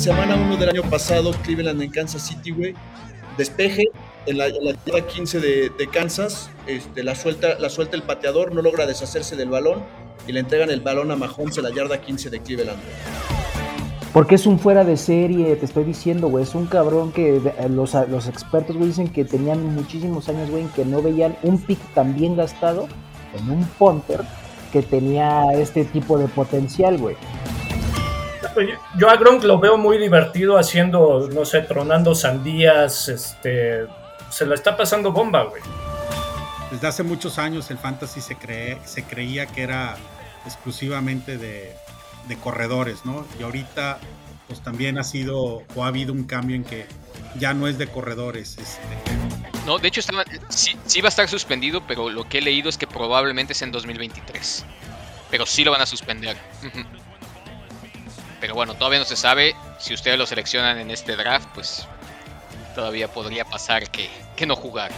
semana 1 del año pasado, Cleveland en Kansas City, güey, despeje en la, yarda 15 de, Kansas, este, la, suelta, la suelta el pateador, no logra deshacerse del balón y le entregan el balón a Mahomes en la yarda 15 de Cleveland. Porque es un fuera de serie, te estoy diciendo, güey. Es un cabrón que eh, los, los expertos, güey, dicen que tenían muchísimos años, güey, que no veían un pick tan bien gastado en un punter que tenía este tipo de potencial, güey. Yo a Gronk lo veo muy divertido haciendo, no sé, tronando sandías, este, se la está pasando bomba, güey. Desde hace muchos años el fantasy se, cree, se creía que era exclusivamente de, de corredores, ¿no? Y ahorita pues también ha sido o ha habido un cambio en que ya no es de corredores. Este. No, de hecho sí, sí, va a estar suspendido, pero lo que he leído es que probablemente es en 2023. Pero sí lo van a suspender. Pero bueno, todavía no se sabe. Si ustedes lo seleccionan en este draft, pues todavía podría pasar que, que no jugar.